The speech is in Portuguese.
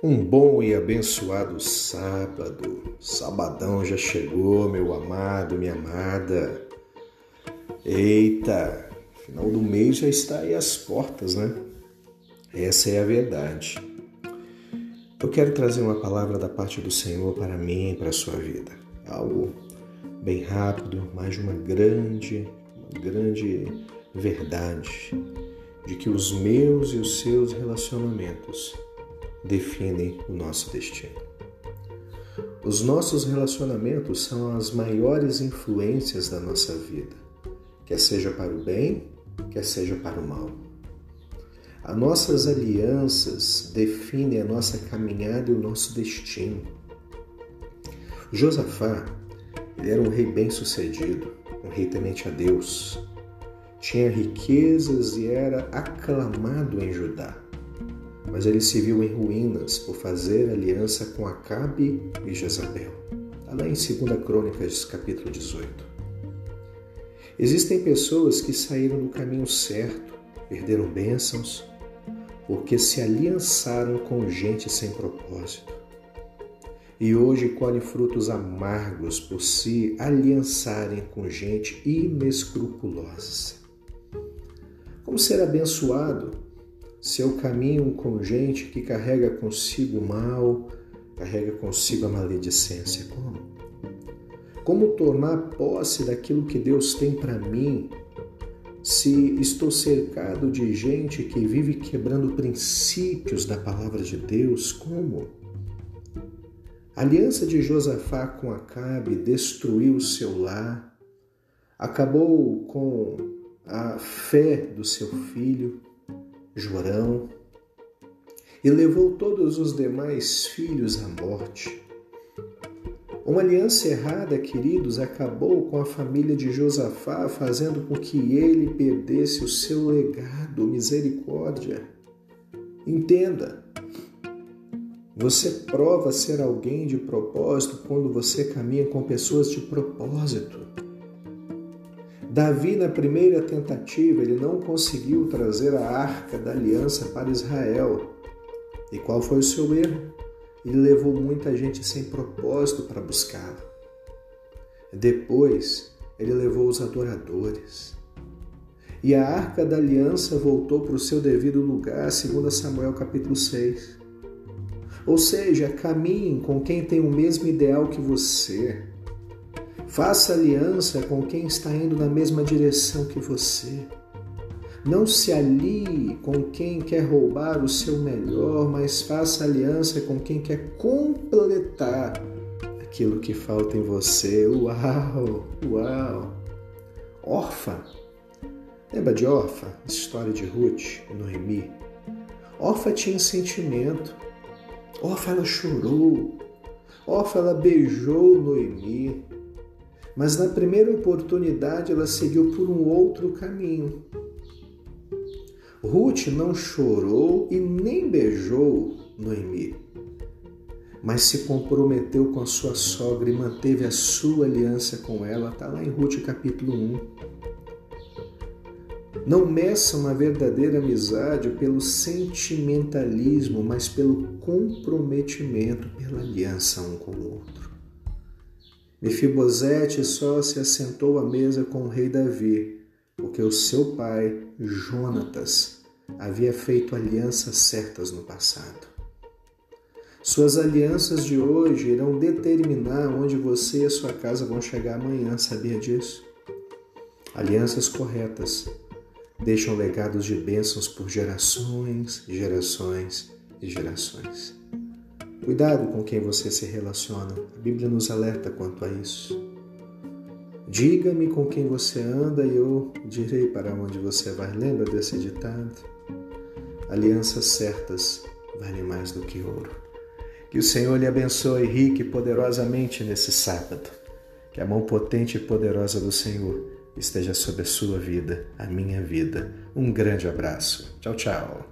Um bom e abençoado sábado. Sabadão já chegou, meu amado, minha amada. Eita, final do mês já está aí às portas, né? Essa é a verdade. Eu quero trazer uma palavra da parte do Senhor para mim e para a sua vida. Algo bem rápido, mas uma grande, uma grande verdade de que os meus e os seus relacionamentos definem o nosso destino. Os nossos relacionamentos são as maiores influências da nossa vida, quer seja para o bem, quer seja para o mal. As nossas alianças definem a nossa caminhada e o nosso destino. Josafá, ele era um rei bem-sucedido, um rei temente a Deus. Tinha riquezas e era aclamado em Judá mas ele se viu em ruínas por fazer aliança com Acabe e Jezabel. Lá em 2 Crônicas, capítulo 18. Existem pessoas que saíram do caminho certo, perderam bênçãos, porque se aliançaram com gente sem propósito. E hoje colhem frutos amargos por se aliançarem com gente inescrupulosa. Como ser abençoado se eu caminho com gente que carrega consigo o mal, carrega consigo a maledicência, como? Como tornar posse daquilo que Deus tem para mim se estou cercado de gente que vive quebrando princípios da palavra de Deus? Como? A aliança de Josafá com Acabe destruiu o seu lar, acabou com a fé do seu filho, Jorão, e levou todos os demais filhos à morte. Uma aliança errada, queridos, acabou com a família de Josafá, fazendo com que ele perdesse o seu legado, misericórdia. Entenda, você prova ser alguém de propósito quando você caminha com pessoas de propósito. Davi, na primeira tentativa, ele não conseguiu trazer a arca da aliança para Israel. E qual foi o seu erro? Ele levou muita gente sem propósito para buscá-la. Depois, ele levou os adoradores. E a arca da aliança voltou para o seu devido lugar, segundo Samuel capítulo 6. Ou seja, caminhe com quem tem o mesmo ideal que você. Faça aliança com quem está indo na mesma direção que você. Não se alie com quem quer roubar o seu melhor, mas faça aliança com quem quer completar aquilo que falta em você. Uau! Uau! Orfa. Lembra de Orfa? História de Ruth e Noemi. Orfa tinha sentimento. Orfa ela chorou. Orfa ela beijou Noemi mas na primeira oportunidade ela seguiu por um outro caminho. Ruth não chorou e nem beijou Noemi, mas se comprometeu com a sua sogra e manteve a sua aliança com ela. Está lá em Ruth capítulo 1. Não meça uma verdadeira amizade pelo sentimentalismo, mas pelo comprometimento, pela aliança um com o outro. Mefibosete só se assentou à mesa com o rei Davi, porque o seu pai, Jonatas, havia feito alianças certas no passado. Suas alianças de hoje irão determinar onde você e a sua casa vão chegar amanhã, sabia disso? Alianças corretas deixam legados de bênçãos por gerações, gerações e gerações. Cuidado com quem você se relaciona. A Bíblia nos alerta quanto a isso. Diga-me com quem você anda e eu direi para onde você vai. Lembra desse ditado? Alianças certas valem mais do que ouro. Que o Senhor lhe abençoe rique e poderosamente nesse sábado. Que a mão potente e poderosa do Senhor esteja sobre a sua vida, a minha vida. Um grande abraço. Tchau, tchau.